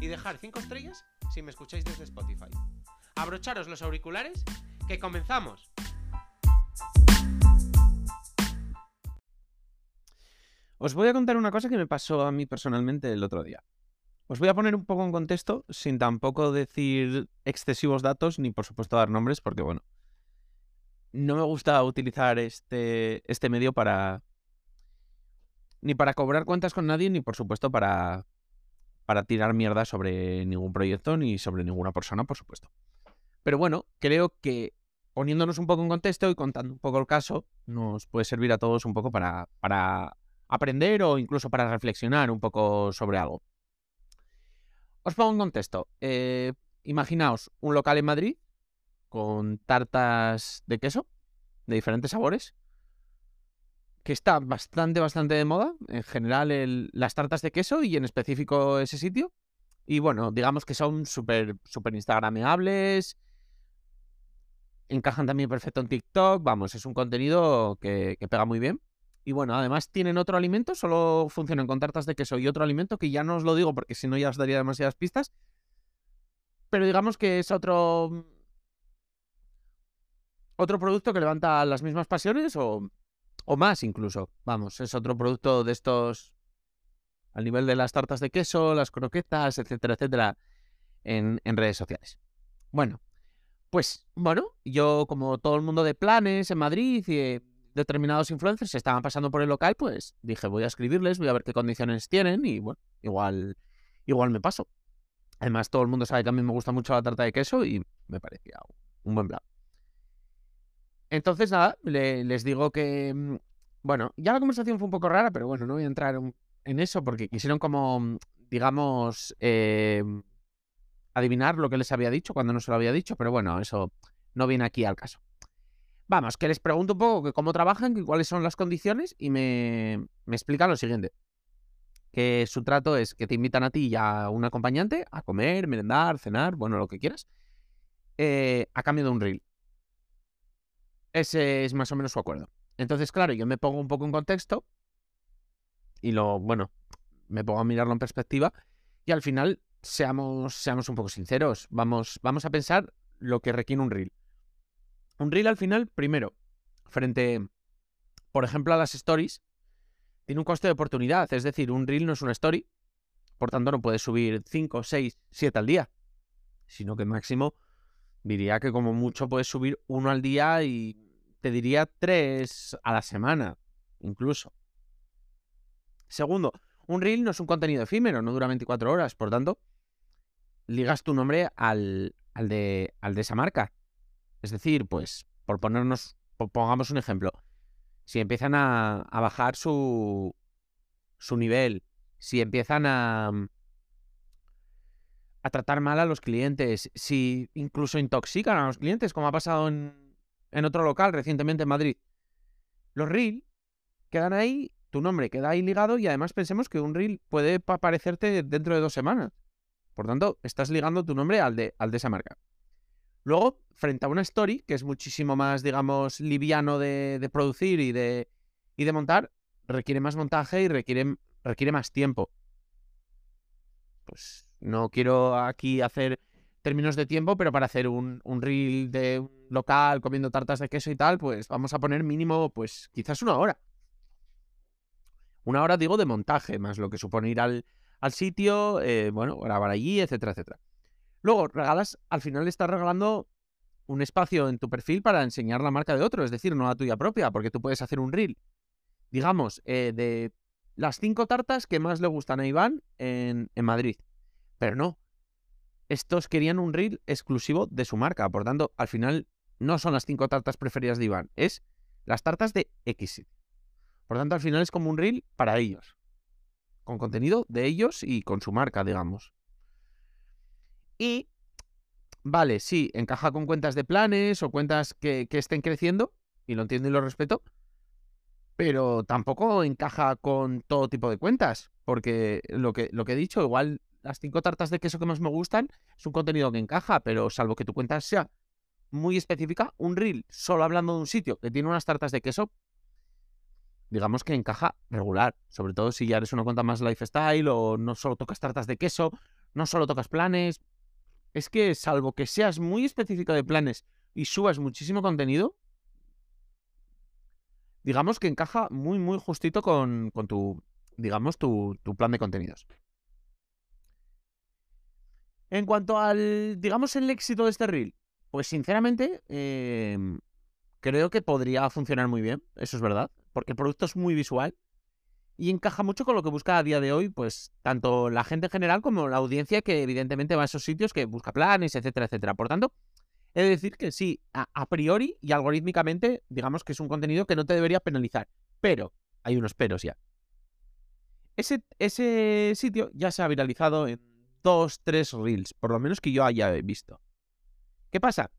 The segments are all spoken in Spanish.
y dejar 5 estrellas si me escucháis desde Spotify. Abrocharos los auriculares, que comenzamos. Os voy a contar una cosa que me pasó a mí personalmente el otro día. Os voy a poner un poco en contexto sin tampoco decir excesivos datos ni por supuesto dar nombres porque bueno, no me gusta utilizar este, este medio para, ni para cobrar cuentas con nadie, ni por supuesto para, para tirar mierda sobre ningún proyecto, ni sobre ninguna persona, por supuesto. Pero bueno, creo que poniéndonos un poco en contexto y contando un poco el caso, nos puede servir a todos un poco para, para aprender o incluso para reflexionar un poco sobre algo. Os pongo en contexto. Eh, imaginaos un local en Madrid con tartas de queso de diferentes sabores que está bastante, bastante de moda. En general, las tartas de queso y en específico ese sitio. Y bueno, digamos que son súper, súper instagrameables. Encajan también perfecto en TikTok. Vamos, es un contenido que, que pega muy bien. Y bueno, además tienen otro alimento, solo funcionan con tartas de queso y otro alimento que ya no os lo digo porque si no ya os daría demasiadas pistas. Pero digamos que es otro. Otro producto que levanta las mismas pasiones o, o más incluso. Vamos, es otro producto de estos al nivel de las tartas de queso, las croquetas, etcétera, etcétera, en, en redes sociales. Bueno, pues bueno, yo como todo el mundo de planes en Madrid y determinados influencers estaban pasando por el local, pues dije, voy a escribirles, voy a ver qué condiciones tienen y bueno, igual, igual me paso. Además, todo el mundo sabe que a mí me gusta mucho la tarta de queso y me parecía un buen plan. Entonces, nada, les digo que. Mm, bueno, ya la conversación fue un poco rara, pero bueno, no voy a entrar en eso porque quisieron como, mm, digamos, em, adivinar lo que les había dicho cuando no se lo había dicho, pero bueno, eso no viene aquí al caso. Vamos, que les pregunto un poco que cómo trabajan, que cuáles son las condiciones y me, me explican lo siguiente. Que su trato es que te invitan a ti y a un acompañante a comer, merendar, cenar, bueno, lo que quieras, eh, a cambio de un reel. Ese es más o menos su acuerdo. Entonces, claro, yo me pongo un poco en contexto y lo, bueno, me pongo a mirarlo en perspectiva y al final, seamos, seamos un poco sinceros, vamos, vamos a pensar lo que requiere un reel. Un reel al final, primero, frente, por ejemplo, a las stories, tiene un coste de oportunidad, es decir, un reel no es una story, por tanto no puedes subir 5, 6, 7 al día, sino que máximo diría que como mucho puedes subir uno al día y te diría tres a la semana, incluso. Segundo, un reel no es un contenido efímero, no dura 24 horas, por tanto, ligas tu nombre al, al, de, al de esa marca. Es decir, pues, por ponernos, pongamos un ejemplo, si empiezan a, a bajar su, su nivel, si empiezan a, a tratar mal a los clientes, si incluso intoxican a los clientes, como ha pasado en, en otro local recientemente en Madrid. Los reel quedan ahí, tu nombre queda ahí ligado y además pensemos que un reel puede aparecerte dentro de dos semanas. Por tanto, estás ligando tu nombre al de, al de esa marca. Luego, frente a una story, que es muchísimo más, digamos, liviano de, producir y de, y de montar, requiere más montaje y requiere, requiere más tiempo. Pues no quiero aquí hacer términos de tiempo, pero para hacer un, un reel de local comiendo tartas de queso y tal, pues vamos a poner mínimo, pues quizás una hora. Una hora, digo, de montaje, más lo que supone ir al, al sitio, eh, bueno, grabar allí, etcétera, etcétera. Luego, regalas, al final estás regalando un espacio en tu perfil para enseñar la marca de otro, es decir, no la tuya propia, porque tú puedes hacer un reel, digamos, eh, de las cinco tartas que más le gustan a Iván en, en Madrid. Pero no, estos querían un reel exclusivo de su marca. Por tanto, al final no son las cinco tartas preferidas de Iván, es las tartas de X. Por tanto, al final es como un reel para ellos. Con contenido de ellos y con su marca, digamos. Y vale, sí, encaja con cuentas de planes o cuentas que, estén creciendo, y lo entiendo y lo respeto, pero tampoco encaja con todo tipo de cuentas, porque lo que, lo que he dicho, igual las cinco tartas de queso que más me gustan es un contenido que encaja, pero salvo que tu cuenta sea muy específica, un reel solo hablando de un sitio que tiene unas tartas de queso, digamos que encaja regular, sobre todo si ya eres una cuenta más lifestyle o no solo tocas tartas de queso, no solo tocas planes. Es que salvo que seas muy específico de planes y subas muchísimo contenido, digamos que encaja muy, muy justito con, con tu, digamos, tu, tu plan de contenidos. En cuanto al, digamos, el éxito de este reel, pues sinceramente em, creo que podría funcionar muy bien, eso es verdad, porque el producto es muy visual y encaja mucho con lo que busca a día de hoy, pues tanto la gente en general como la audiencia que evidentemente va a esos sitios que busca planes, etcétera, etcétera. Por tanto, he de decir que sí, a, a priori y algorítmicamente, digamos que es un contenido que no te debería penalizar, pero hay unos peros ya. Ese, ese sitio ya se ha viralizado en dos, tres reels, por lo menos que yo haya visto. ¿Qué pasa?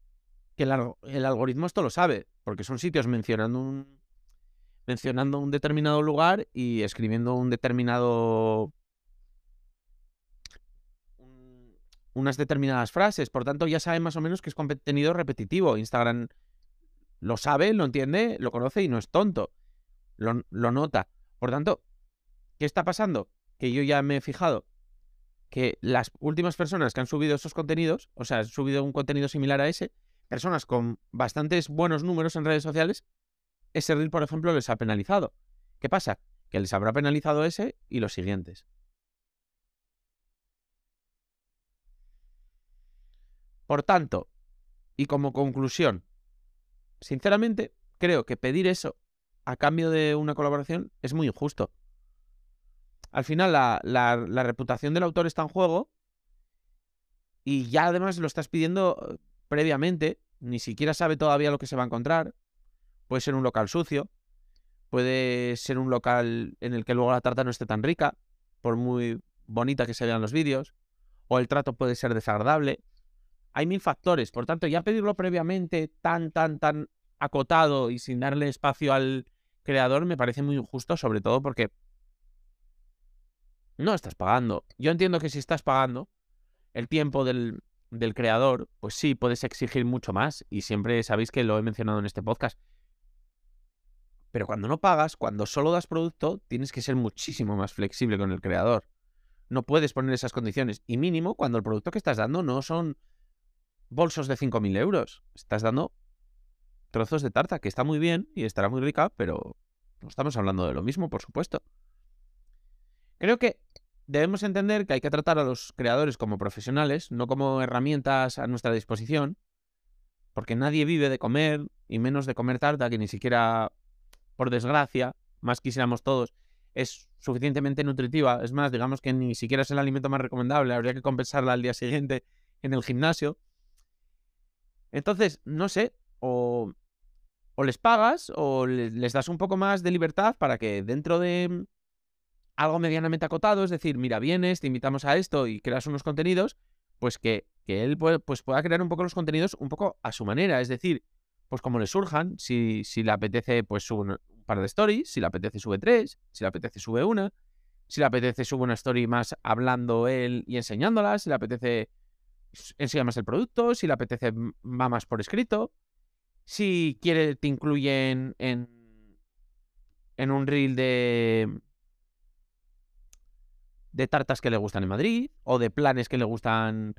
Que el, alg- el algoritmo esto lo sabe, porque son sitios mencionando un, mencionando un determinado lugar y escribiendo un determinado un- unas determinadas frases. Por tanto, ya sabe más o menos que es contenido repetitivo. Instagram lo sabe, lo entiende, lo conoce y no es tonto. Lo, lo nota. Por tanto, ¿qué está pasando? Que yo ya me he fijado que las últimas personas que han subido esos contenidos, o sea, han subido un contenido similar a ese, personas con bastantes buenos números en redes sociales, ese reel, por ejemplo, les ha penalizado. ¿Qué pasa? Que les habrá penalizado ese y los siguientes. Por tanto, y como conclusión, sinceramente, creo que pedir eso a cambio de una colaboración es muy injusto. Al final, la, reputación del autor está en juego y ya además lo estás pidiendo eh, previamente, ni siquiera sabe todavía lo que se va a encontrar. Puede ser un local sucio, puede ser un local en el que luego la tarta no esté tan rica, por muy bonita que se vean los vídeos, o el trato puede ser desagradable. Hay mil factores, por tanto, ya pedirlo previamente tan, tan, tan acotado y sin darle espacio al creador me parece muy injusto, sobre todo porque no estás pagando. Yo entiendo que si estás pagando el tiempo del, del creador, pues sí, puedes exigir mucho más y siempre sabéis que lo he mencionado en este podcast. Pero cuando no pagas, cuando solo das producto, tienes que ser muchísimo más flexible con el creador. No puedes poner esas condiciones. Y mínimo cuando el producto que estás dando no son bolsos de 5.000 euros. Estás dando trozos de tarta, que está muy bien y estará muy rica, pero no estamos hablando de lo mismo, por supuesto. Creo que debemos entender que hay que tratar a los creadores como profesionales, no como herramientas a nuestra disposición, porque nadie vive de comer, y menos de comer tarta, que ni siquiera, por desgracia, más quisiéramos todos, es suficientemente nutritiva. Es más, digamos que ni siquiera es el alimento más recomendable, habría que compensarla al día siguiente en el gimnasio. Entonces, no sé, o, o les pagas o le- les das un poco más de libertad para que dentro de algo medianamente acotado, es decir, mira, vienes, te invitamos a esto y creas unos contenidos, pues que, que él puede- pues pueda crear un poco los contenidos un poco a su manera, es decir, pues como le surjan, si, si le apetece, pues sube un par de stories, si le apetece sube tres, si le apetece sube una, si le apetece sube una story más hablando él y enseñándola, si le apetece enseña más el producto, si le apetece va más por escrito, si quiere te incluyen en, en un reel de de tartas que le gustan en Madrid o de planes que le gustan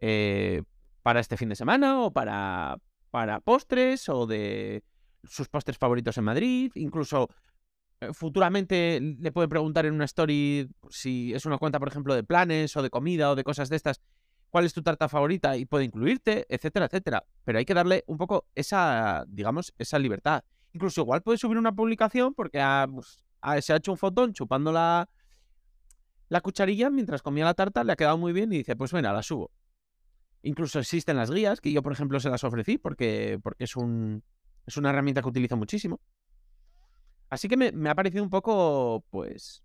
eh, para este fin de semana o para, para postres o de sus postres favoritos en Madrid. Incluso eh, futuramente le puede preguntar en una story si es una cuenta, por ejemplo, de planes o de comida o de cosas de estas, cuál es tu tarta favorita y puede incluirte, etcétera, etcétera. Pero hay que darle un poco esa, digamos, esa libertad. Incluso igual puede subir una publicación porque ha, pues, ha- se ha hecho un fotón chupando la, la cucharilla mientras comía la tarta, le ha quedado muy bien y dice, pues venga, la subo. Incluso existen las guías, que yo, por ejemplo, se las ofrecí porque, porque es, un, es una herramienta que utilizo muchísimo. Así que me, me ha parecido un poco, pues,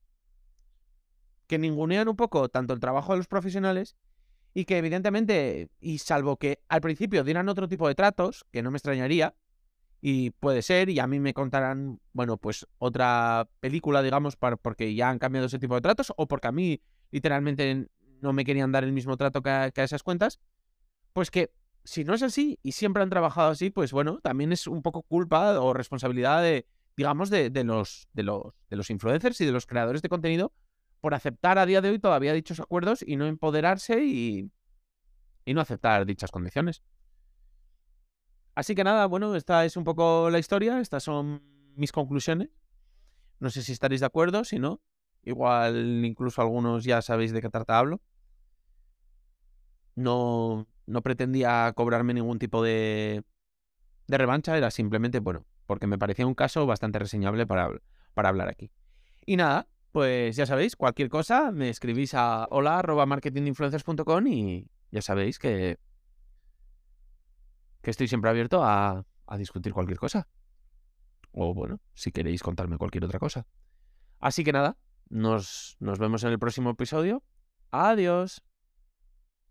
que ningunean un poco tanto el trabajo de los profesionales y que evidentemente, y salvo que al principio dieran otro tipo de tratos, que no me extrañaría, y puede ser, y a mí me contarán, bueno, pues otra película, digamos, porque ya han cambiado ese tipo de tratos, o porque a mí literalmente no me querían dar el mismo trato que a, esas cuentas, pues que si no es así y siempre han trabajado así, pues bueno, también es un poco culpa o responsabilidad de, digamos, de, los, de, los, de los influencers y de los creadores de contenido por aceptar a día de hoy todavía dichos acuerdos y no empoderarse y, y no aceptar dichas condiciones. Así que nada, bueno, esta es un poco la historia, estas son mis conclusiones. No sé si estaréis de acuerdo, si no, igual incluso algunos ya sabéis de qué trata hablo. No, no pretendía cobrarme ningún tipo de, de revancha, era simplemente, bueno, porque me parecía un caso bastante reseñable para, para hablar aquí. Y nada, pues ya sabéis, cualquier cosa me escribís a hola.marketinginfluencers.com y ya sabéis que que estoy siempre abierto a, discutir cualquier cosa. O bueno, si queréis contarme cualquier otra cosa. Así que nada, nos, nos vemos en el próximo episodio. Adiós.